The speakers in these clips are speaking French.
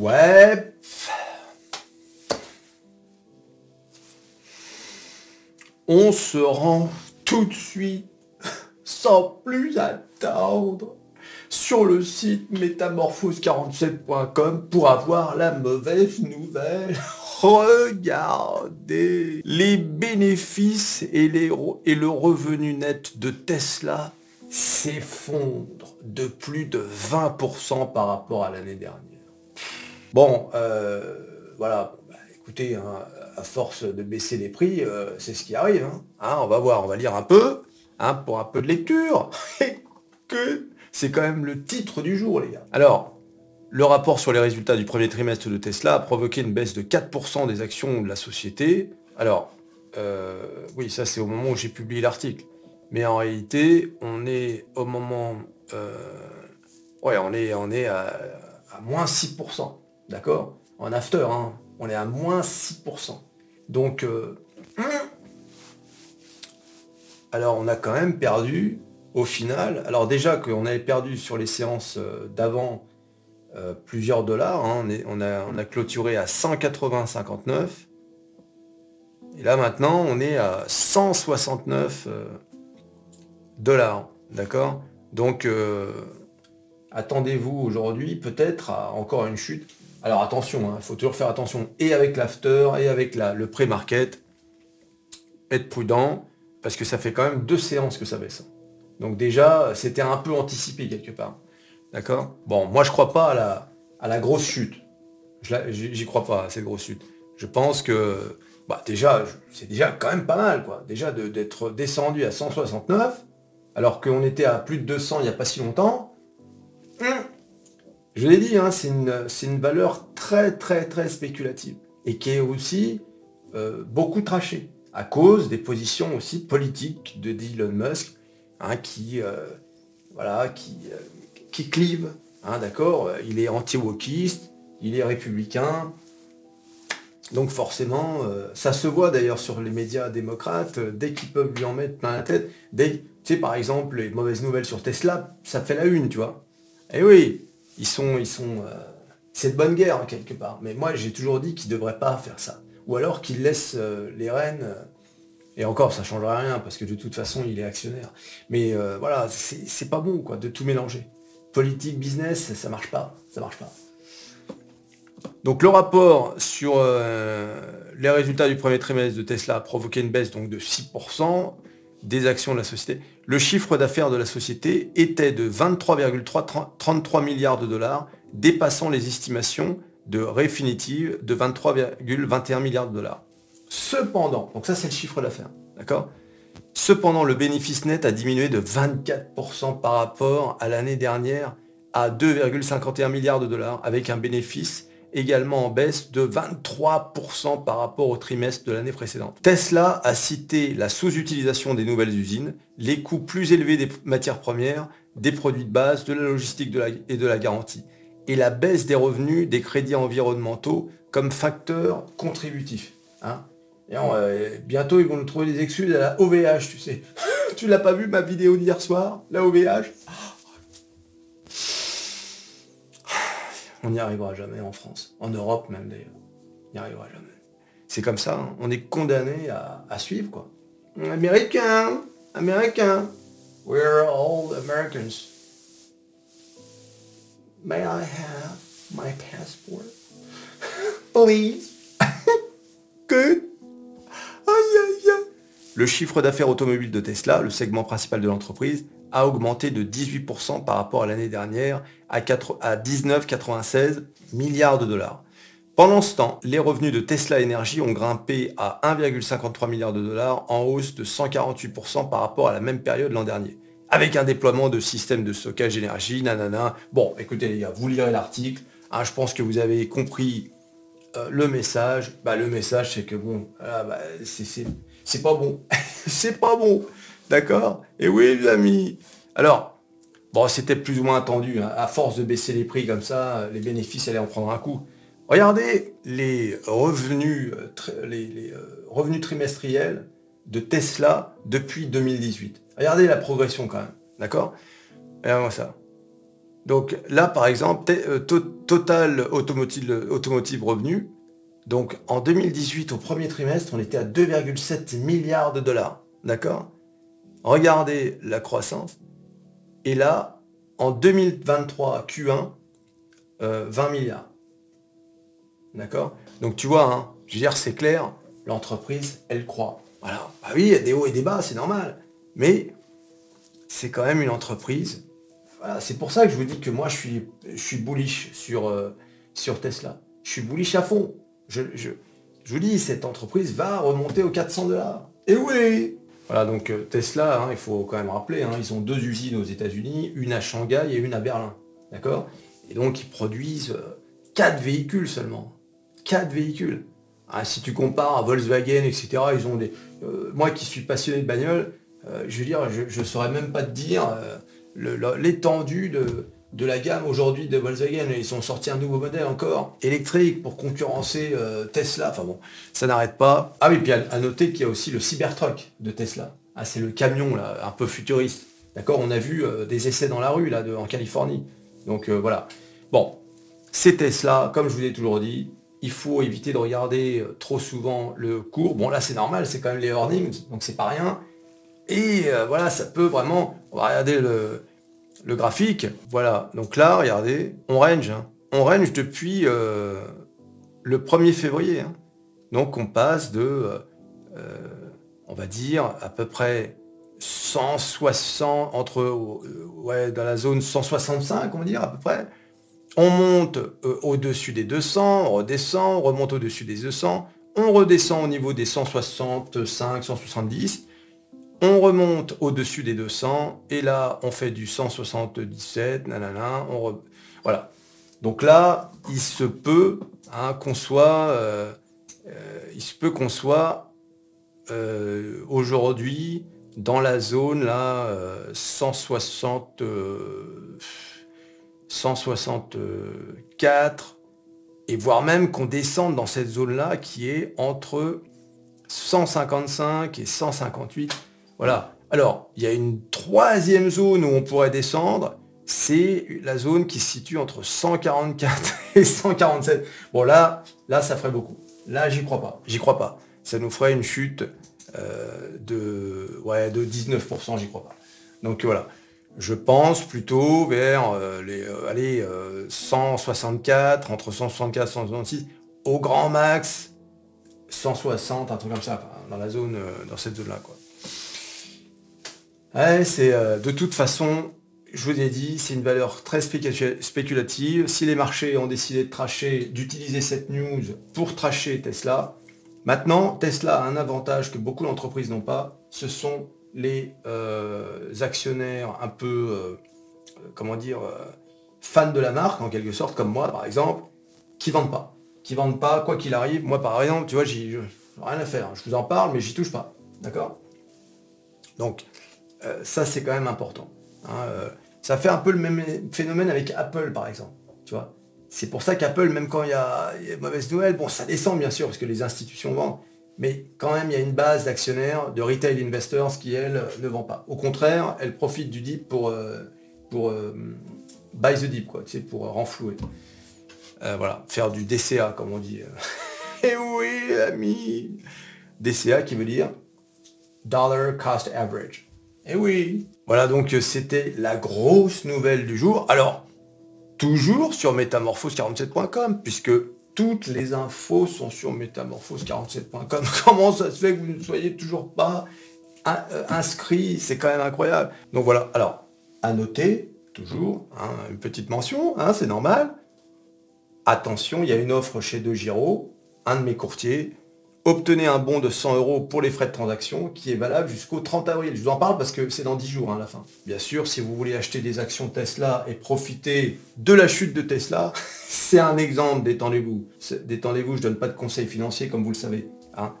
Ouais. On se rend tout de suite, sans plus attendre, sur le site métamorphose47.com pour avoir la mauvaise nouvelle. Regardez les bénéfices et, les, et le revenu net de Tesla s'effondrent de plus de 20% par rapport à l'année dernière. Bon, euh, voilà, bah, écoutez, hein, à force de baisser les prix, euh, c'est ce qui arrive. Hein. Hein, on va voir, on va lire un peu, pour un peu de lecture. que c'est quand même le titre du jour, les gars. Alors, le rapport sur les résultats du premier trimestre de Tesla a provoqué une baisse de 4% des actions de la société. Alors, euh, oui, ça c'est au moment où j'ai publié l'article. Mais en réalité, on est au moment... ouais, on est, à moins 6%. D'accord? En after, hein, on est à moins 6%. Donc, euh, alors on a quand même perdu au final. Alors déjà qu'on avait perdu sur les séances euh, d'avant euh, plusieurs dollars. Hein, on, a, on, a, clôturé à 180,59. Et là maintenant, on est à 169 dollars. D'accord? Donc, attendez-vous aujourd'hui peut-être à encore une chute alors attention, il hein, faut toujours faire attention, et avec l'after, et avec le pré-market, être prudent, parce que ça fait quand même deux séances que ça baisse. Donc déjà, c'était un peu anticipé quelque part. D'accord? Bon, moi je crois pas à la, grosse chute. J'y crois pas à cette grosse chute. Je pense que bah, déjà, c'est déjà quand même pas mal, quoi. Déjà d'être descendu à 169, alors qu'on était à plus de 200 il n'y a pas si longtemps. Hum, je l'ai dit, hein, c'est une, valeur très très très spéculative et qui est aussi euh, beaucoup trachée à cause des positions aussi politiques de Elon Musk hein, qui, euh, euh, qui clive. Hein, d'accord? Il est anti-wokiste, il est républicain. Donc forcément, ça se voit d'ailleurs sur les médias démocrates, dès qu'ils peuvent lui en mettre plein la tête. Dès, tu sais, par exemple, les mauvaises nouvelles sur Tesla, ça fait la une, tu vois? Eh oui, ils sont, ils sont, euh, c'est de bonne guerre quelque part. Mais moi, j'ai toujours dit qu'ils devraient pas faire ça. Ou alors qu'ils laissent euh, les rênes. Euh, et encore, ça changera rien parce que de toute façon, il est actionnaire. Mais voilà, c'est pas bon quoi de tout mélanger. Politique, business, ça marche pas. Ça marche pas. Donc le rapport sur les résultats du premier trimestre de Tesla a provoqué une baisse donc de 6% des actions de la société, le chiffre d'affaires de la société était de 23,33 milliards de dollars, dépassant les estimations de Refinitiv de 23,21 milliards de dollars. Cependant, donc ça c'est le chiffre d'affaires, d'accord? Cependant, le bénéfice net a diminué de 24% par rapport à l'année dernière à 2,51 milliards de dollars, avec un bénéfice également en baisse de 23% par rapport au trimestre de l'année précédente. Tesla a cité la sous-utilisation des nouvelles usines, les coûts plus élevés des matières premières, des produits de base, de la logistique et de la garantie, et la baisse des revenus des crédits environnementaux comme facteur contributif. Hein. euh, bientôt, ils vont nous trouver des excuses à la OVH, tu sais. tu l'as pas vu ma vidéo d'hier soir, la OVH on n'y arrivera jamais en France, en Europe même d'ailleurs. On n'y arrivera jamais. C'est comme ça, hein. on est condamné à, suivre quoi. Américain, américain. We're all Americans. May I have my passport? Please. Good. Le chiffre d'affaires automobile de Tesla, le segment principal de l'entreprise, a augmenté de 18% par rapport à l'année dernière à 19,96 milliards de dollars. Pendant ce temps, les revenus de Tesla Energy ont grimpé à 1,53 milliard de dollars en hausse de 148% par rapport à la même période l'an dernier. Avec un déploiement de systèmes de stockage d'énergie, nanana. Bon, écoutez les gars, vous lirez l'article. Hein, je pense que vous avez compris euh, le message. Bah, le message, c'est que bon, bah, c'est pas bon. c'est pas bon. D'accord? Et oui, les amis. Alors, bon, c'était plus ou moins attendu. Hein. À force de baisser les prix comme ça, les bénéfices allaient en prendre un coup. Regardez les revenus, euh, euh, trimestriels de Tesla depuis 2018. Regardez la progression quand même. D'accord? Regardez-moi ça. Donc là, par exemple, Total Automotive, Automotive Revenu, donc en 2018, au premier trimestre, on était à 2,7 milliards de dollars. D'accord? Regardez la croissance. Et là, en 2023, Q1, 20 milliards. D'accord? Donc tu vois, hein, je veux dire, c'est clair, l'entreprise, elle croit. Voilà. Bah oui, il y a des hauts et des bas, c'est normal. Mais c'est quand même une entreprise. C'est pour ça que je vous dis que moi, je suis, je suis bullish sur, euh, sur Tesla. Je suis bullish à fond. Je, je, vous dis, cette entreprise va remonter aux 400 dollars. Et oui Voilà, donc euh, Tesla, hein, il faut quand même rappeler, hein, ils ont deux usines aux États-Unis, une à Shanghai et une à Berlin. D'accord? Et donc, ils produisent euh, quatre véhicules seulement. Quatre véhicules. Ah, si tu compares à Volkswagen, etc., ils ont des. Euh, moi qui suis passionné de bagnole, je veux dire, je ne saurais même pas te dire l'étendue de, de, la gamme aujourd'hui de Volkswagen. Ils sont sortis un nouveau modèle encore, électrique, pour concurrencer Tesla. Enfin bon, ça n'arrête pas. Ah oui, puis à, noter qu'il y a aussi le Cybertruck de Tesla. Ah, c'est le camion là, un peu futuriste. D'accord On a vu des essais dans la rue là, en Californie. Donc voilà. Bon, c'est Tesla, comme je vous ai toujours dit, il faut éviter de regarder euh, trop souvent le cours. Bon là c'est normal, c'est quand même les earnings, donc c'est pas rien. Et euh, voilà, ça peut vraiment. On va regarder le, graphique. Voilà, donc là, regardez, on range. Hein. On range depuis euh, le 1er février. Hein. Donc on passe de, on va dire, à peu près 160, entre, ouais, dans la zone 165, on va dire, à peu près, on monte euh, au-dessus des 200, on redescend, on remonte au-dessus des 200, on redescend au niveau des 165, 170, on remonte au-dessus des 200, et là, on fait du 177, nanana, on voilà. Donc là, il se peut hein, qu'on soit, euh, euh, il se peut qu'on soit aujourd'hui dans la zone là 160. 164, et voire même qu'on descende dans cette zone-là qui est entre 155 et 158. Voilà. Alors, il y a une troisième zone où on pourrait descendre, c'est la zone qui se situe entre 144 et 147. Bon là, là ça ferait beaucoup. Là, j'y crois pas. J'y crois pas. Ça nous ferait une chute euh, de, ouais, de 19%, j'y crois pas. Donc voilà je pense plutôt vers euh, les euh, allez, 164, euh, entre 164 et 166, au grand max 160, un truc comme ça, dans la zone, dans cette zone-là. C'est de toute façon, je vous ai dit, c'est une valeur très spéculative. Si les marchés ont décidé de tracher, d'utiliser cette news pour tracher Tesla, maintenant, Tesla a un avantage que beaucoup d'entreprises n'ont pas, ce sont les euh, actionnaires un peu, euh, comment dire, euh, fans de la marque, en quelque sorte, comme moi par exemple, qui vendent pas. Qui vendent pas, quoi qu'il arrive. Moi par exemple, tu vois, j'ai rien à faire. Je vous en parle, mais j'y touche pas. D'accord? Donc, ça c'est quand même important. Hein, ça fait un peu le même phénomène avec Apple par exemple. Tu vois c'est pour ça qu'Apple, même quand il y, a, mauvaise nouvelle, bon, ça descend bien sûr, parce que les institutions vendent, mais quand même, il y a une base d'actionnaires, de retail investors qui, elles, ne vend pas. Au contraire, elles profitent du dip pour, euh, pour euh, buy the dip, quoi, tu sais, pour renflouer. Euh, voilà, faire du DCA, comme on dit. Eh oui, ami DCA qui veut dire Dollar Cost Average. Eh oui Voilà, donc c'était la grosse nouvelle du jour. Alors, toujours sur métamorphose47.com, puisque toutes les infos sont sur métamorphose47.com. Comment ça se fait que vous ne soyez toujours pas euh, inscrit? C'est quand même incroyable. Donc voilà, alors, à noter, toujours, hein, une petite mention, hein, c'est normal. Attention, il y a une offre chez De Giro, un de mes courtiers, obtenez un bon de 100 euros pour les frais de transaction qui est valable jusqu'au 30 avril. Je vous en parle parce que c'est dans 10 jours à hein, la fin. Bien sûr, si vous voulez acheter des actions Tesla et profiter de la chute de Tesla, c'est un exemple, détendez-vous. Détendez-vous, je ne donne pas de conseils financiers comme vous le savez. Hein.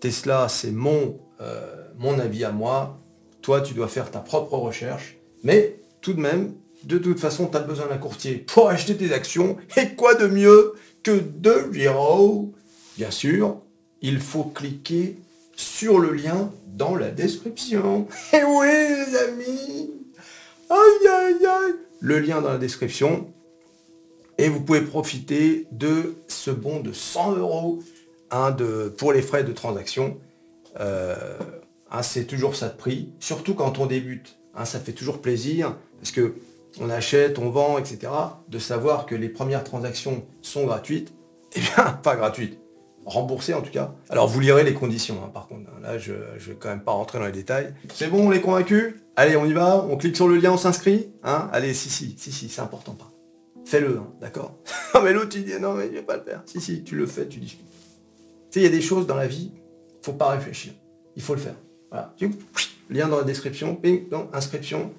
Tesla, c'est mon, euh, mon avis à moi. Toi, tu dois faire ta propre recherche. Mais tout de même, de toute façon, tu as besoin d'un courtier pour acheter tes actions. Et quoi de mieux que de Giro Bien sûr, il faut cliquer sur le lien dans la description. Et eh oui, les amis le lien dans la description. Et vous pouvez profiter de ce bon de 100 euros hein, pour les frais de transaction. Euh, hein, c'est toujours ça de prix, surtout quand on débute. Hein, ça fait toujours plaisir, parce que on achète, on vend, etc. De savoir que les premières transactions sont gratuites. Eh bien, pas gratuites, remboursées en tout cas. Alors vous lirez les conditions, par contre. Là, je ne vais quand même pas rentrer dans les détails. C'est bon, on est convaincu? Allez, on y va, on clique sur le lien, on s'inscrit. Allez, si, si, si, si, c'est important. Pas. Fais-le, d'accord? Non mais l'autre il dit non mais je vais pas le faire. Si, si, tu le fais, tu discutes. Tu sais, il y a des choses dans la vie, faut pas réfléchir. Il faut le faire. Voilà. Lien dans la description, ping, non, inscription,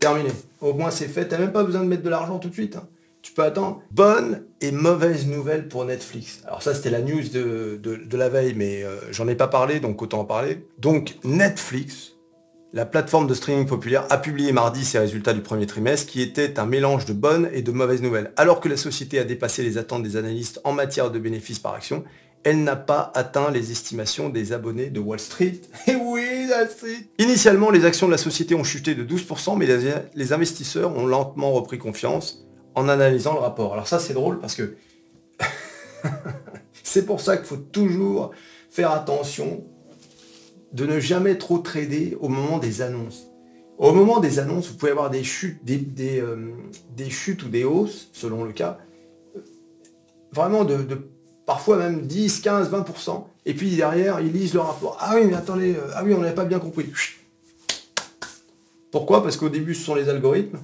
terminé. Au moins c'est fait, t'as même pas besoin de mettre de l'argent tout de suite. Hein. Tu peux attendre. Bonne et mauvaise nouvelle pour Netflix. Alors ça c'était la news de, la veille, mais euh, j'en ai pas parlé, donc autant en parler. Donc Netflix, la plateforme de streaming populaire a publié mardi ses résultats du premier trimestre qui étaient un mélange de bonnes et de mauvaises nouvelles. Alors que la société a dépassé les attentes des analystes en matière de bénéfices par action, elle n'a pas atteint les estimations des abonnés de Wall Street. Et oui, Wall Street Initialement, les actions de la société ont chuté de 12%, mais les investisseurs ont lentement repris confiance en analysant le rapport. Alors ça, c'est drôle parce que c'est pour ça qu'il faut toujours faire attention de ne jamais trop trader au moment des annonces. Au moment des annonces, vous pouvez avoir des chutes, des, euh, chutes ou des hausses, selon le cas, vraiment de, parfois même 10, 15, 20%. Et puis derrière, ils lisent le rapport. Ah oui, mais attendez, euh, ah oui, on n'avait pas bien compris. Pourquoi? Parce qu'au début, ce sont les algorithmes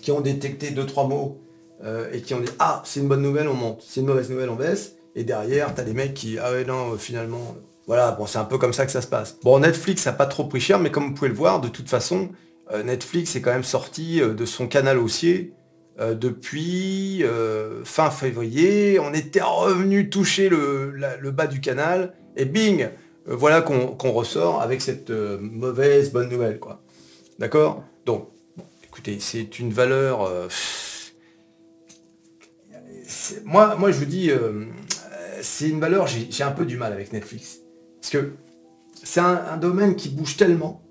qui ont détecté deux, trois mots euh, et qui ont dit Ah, c'est une bonne nouvelle, on monte. C'est une mauvaise nouvelle, on baisse. Et derrière, tu as des mecs qui Ah ouais, non, finalement, voilà, bon, c'est un peu comme ça que ça se passe. Bon, Netflix n'a pas trop pris cher, mais comme vous pouvez le voir, de toute façon, euh, Netflix est quand même sorti euh, de son canal haussier euh, depuis fin février. On était revenu toucher le, bas du canal, et bing Voilà qu'on ressort avec cette mauvaise bonne nouvelle, quoi. D'accord? Donc, écoutez, c'est une valeur... moi, moi, je vous dis, c'est une valeur, j'ai un peu du mal avec Netflix. Parce que c'est un, domaine qui bouge tellement,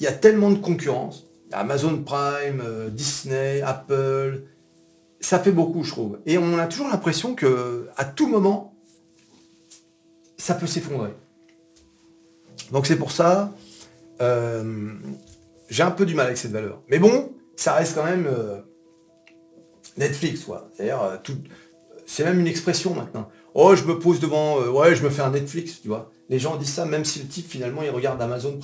il y a tellement de concurrence. Amazon Prime, euh, Disney, Apple, ça fait beaucoup, je trouve. Et on a toujours l'impression que à tout moment, ça peut s'effondrer. Donc c'est pour ça, euh, j'ai un peu du mal avec cette valeur. Mais bon, ça reste quand même euh, Netflix, quoi. C'est-à-dire, c'est même une expression maintenant. Oh, je me pose devant, ouais, je me fais un Netflix, tu vois. Les gens disent ça même si le type finalement il regarde Amazon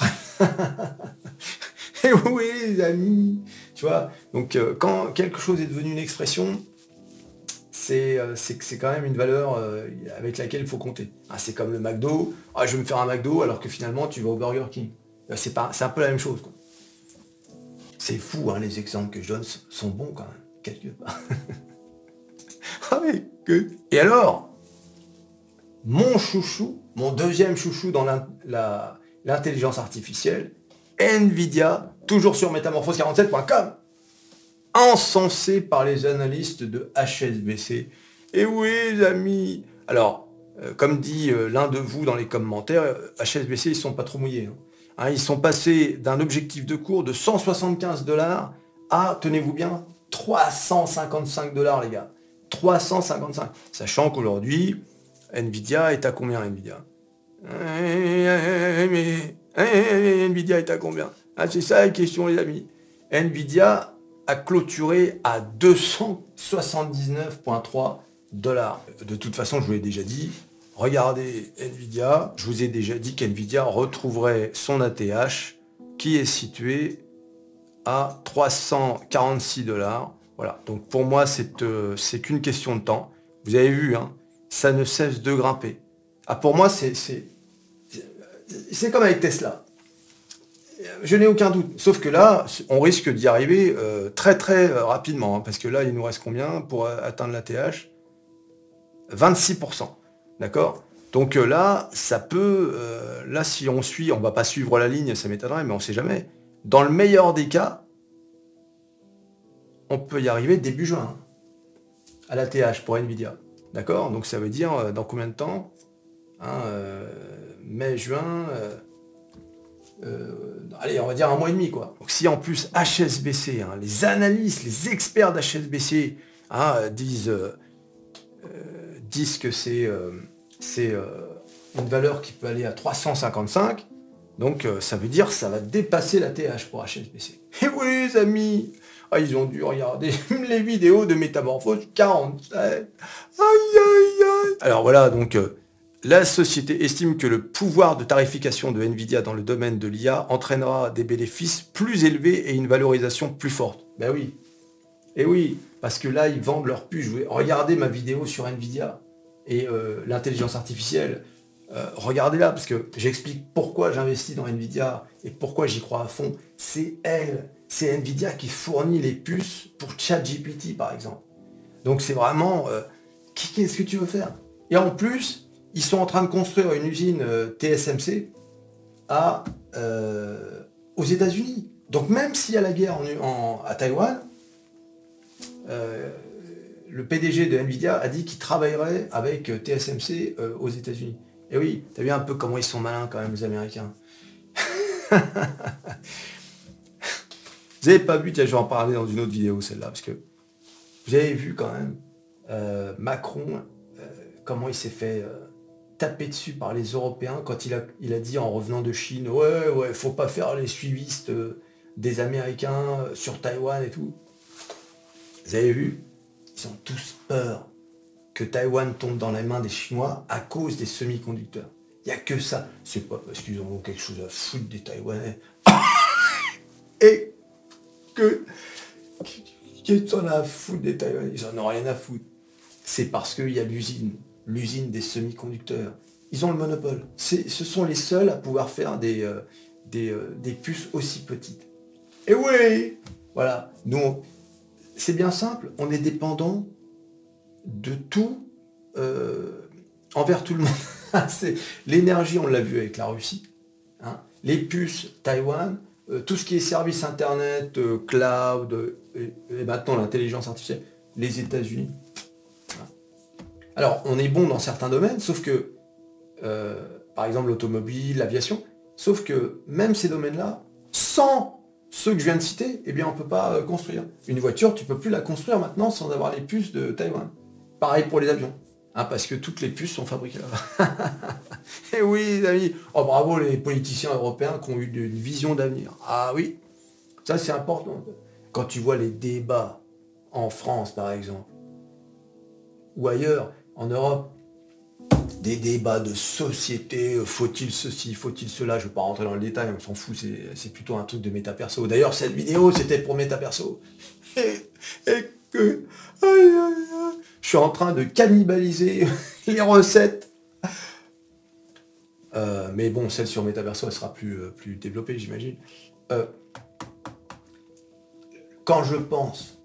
Et oui les amis, tu vois. Donc euh, quand quelque chose est devenu une expression, c'est euh, c'est quand même une valeur euh, avec laquelle il faut compter. Ah, c'est comme le McDo, ah, je vais me faire un McDo alors que finalement tu vas au Burger King. C'est c'est un peu la même chose. C'est fou, hein, les exemples que je donne sont bons quand même, quelque part. ah mais que. Et alors, mon chouchou, mon deuxième chouchou dans l'intelligence artificielle, Nvidia, toujours sur métamorphose47.com, encensé par les analystes de HSBC. Et oui, les amis Alors, euh, comme dit euh, l'un de vous dans les commentaires, HSBC, ils sont pas trop mouillés. Hein. Hein, ils sont passés d'un objectif de cours de 175 dollars à, tenez-vous bien, 355 dollars, les gars. 355. Sachant qu'aujourd'hui, Nvidia est à combien Nvidia? Nvidia est à combien? Ah, C'est ça la question les amis. Nvidia a clôturé à 279,3 dollars. De toute façon, je vous l'ai déjà dit, regardez Nvidia, je vous ai déjà dit qu'Nvidia retrouverait son ATH qui est situé à 346 dollars. Voilà, donc pour moi, euh, c'est qu'une question de temps. Vous avez vu, hein, ça ne cesse de grimper. Ah, pour moi, c'est comme avec Tesla. Je n'ai aucun doute. Sauf que là, on risque d'y arriver euh, très très euh, rapidement. Hein, parce que là, il nous reste combien pour atteindre la TH 26%. D'accord? Donc euh, là, ça peut... là, si on suit, on va pas suivre la ligne, ça m'étonnerait, mais on ne sait jamais. Dans le meilleur des cas, on peut y arriver début juin. Hein, à la TH pour Nvidia. D'accord? Donc ça veut dire euh, dans combien de temps? Hein, euh, Mai, juin, euh, allez, on va dire un mois et demi, quoi. Donc si en plus HSBC, hein, les analystes, les experts d'HSBC disent, euh, disent que c'est c'est une valeur qui peut aller à 355, donc ça veut dire que ça va dépasser la TH pour HSBC. Et oui les amis, ah, ils ont dû regarder les vidéos de Métamorphose 47. Aïe aïe aïe. Alors voilà, donc la société estime que le pouvoir de tarification de Nvidia dans le domaine de l'IA entraînera des bénéfices plus élevés et une valorisation plus forte. Ben oui. Et oui, parce que là, ils vendent leur puce. Regardez ma vidéo sur Nvidia et euh, l'intelligence artificielle. Euh, regardez-la, parce que j'explique pourquoi j'investis dans Nvidia et pourquoi j'y crois à fond. C'est elle, c'est Nvidia qui fournit les puces pour ChatGPT, par exemple. Donc c'est vraiment, euh, qu'est-ce que tu veux faire? Et en plus, ils sont en train de construire une usine TSMC aux États-Unis. Donc même s'il y a la guerre à Taïwan, euh, le PDG de Nvidia a dit qu'il travaillerait avec TSMC aux États-Unis. Et oui, t'as vu un peu comment ils sont malins quand même les Américains. vous n'avez pas vu, tiens, je vais en parler dans une autre vidéo celle-là, parce que vous avez vu quand même Macron, comment il s'est fait tapé dessus par les Européens quand il a, il a dit en revenant de Chine, ouais, ouais, faut pas faire les suivistes euh, des Américains euh, sur Taïwan et tout. Vous avez vu Ils ont tous peur que Taïwan tombe dans les mains des Chinois à cause des semi-conducteurs. Il n'y a que ça. C'est pas parce qu'ils ont quelque chose à foutre des Taïwanais. et que qu'ils en ont à foutre des Taïwanais. Ils en ont rien à foutre. C'est parce qu'il y a l'usine l'usine des semi-conducteurs. Ils ont le monopole. Ce sont les seuls à pouvoir faire des, euh, euh, des, puces aussi petites. Et oui Voilà. Nous, c'est bien simple. On est dépendant de tout euh, envers tout le monde. L'énergie, on l'a vu avec la Russie. Hein. Les puces, Taïwan. tout ce qui est service Internet, cloud, et maintenant l'intelligence artificielle, les États-Unis. Alors, on est bon dans certains domaines, sauf que, euh, par exemple, l'automobile, l'aviation, sauf que même ces domaines-là, sans ceux que je viens de citer, eh bien, on ne peut pas euh, construire. Une voiture, tu ne peux plus la construire maintenant sans avoir les puces de Taïwan. Pareil pour les avions. Hein, parce que toutes les puces sont fabriquées là-bas. Et eh oui, les amis, oh bravo les politiciens européens qui ont eu une vision d'avenir. Ah oui, ça c'est important. Quand tu vois les débats en France, par exemple, ou ailleurs, en Europe, des débats de société, faut-il ceci, faut-il cela, je ne vais pas rentrer dans le détail, on s'en fout, c'est plutôt un truc de méta-perso. D'ailleurs, cette vidéo, c'était pour méta-perso. Et, que... je suis en train de cannibaliser les recettes. Euh, mais bon, celle sur méta-perso, elle sera plus, euh, plus développée, j'imagine. Euh, quand je pense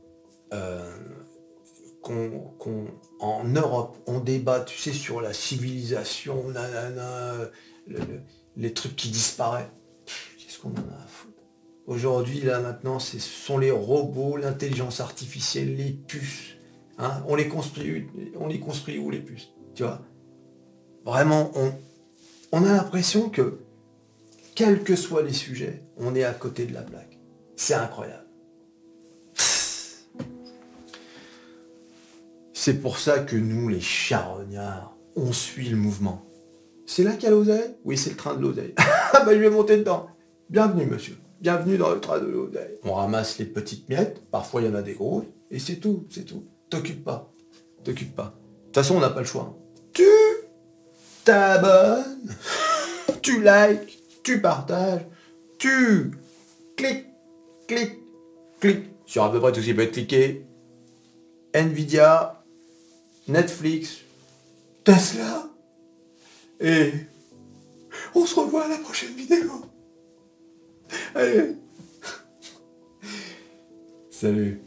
qu'on, en Europe, on débat, tu sais, sur la civilisation, nanana, les trucs qui disparaissent. Qu'est-ce qu'on en a à Aujourd'hui, là, maintenant, ce sont les robots, l'intelligence artificielle, les puces. Hein on les construit, on les construit où les puces? Tu vois? Vraiment, on, on a l'impression que, quels que soient les sujets, on est à côté de la plaque. C'est incroyable. C'est pour ça que nous, les charognards, on suit le mouvement. C'est là qu'il y a l'oseille? Oui, c'est le train de l'oseille. Ah bah je vais monter dedans. Bienvenue, monsieur. Bienvenue dans le train de l'oseille. On ramasse les petites miettes, parfois il y en a des grosses, et c'est tout, c'est tout. T'occupe pas. T'occupe pas. De toute façon, on n'a pas le choix. Tu t'abonnes, tu likes, tu partages, tu cliques, cliques, cliques sur à peu près tout ce qui peut être cliqué. Nvidia, Netflix, Tesla. Et on se revoit à la prochaine vidéo. Allez. Salut.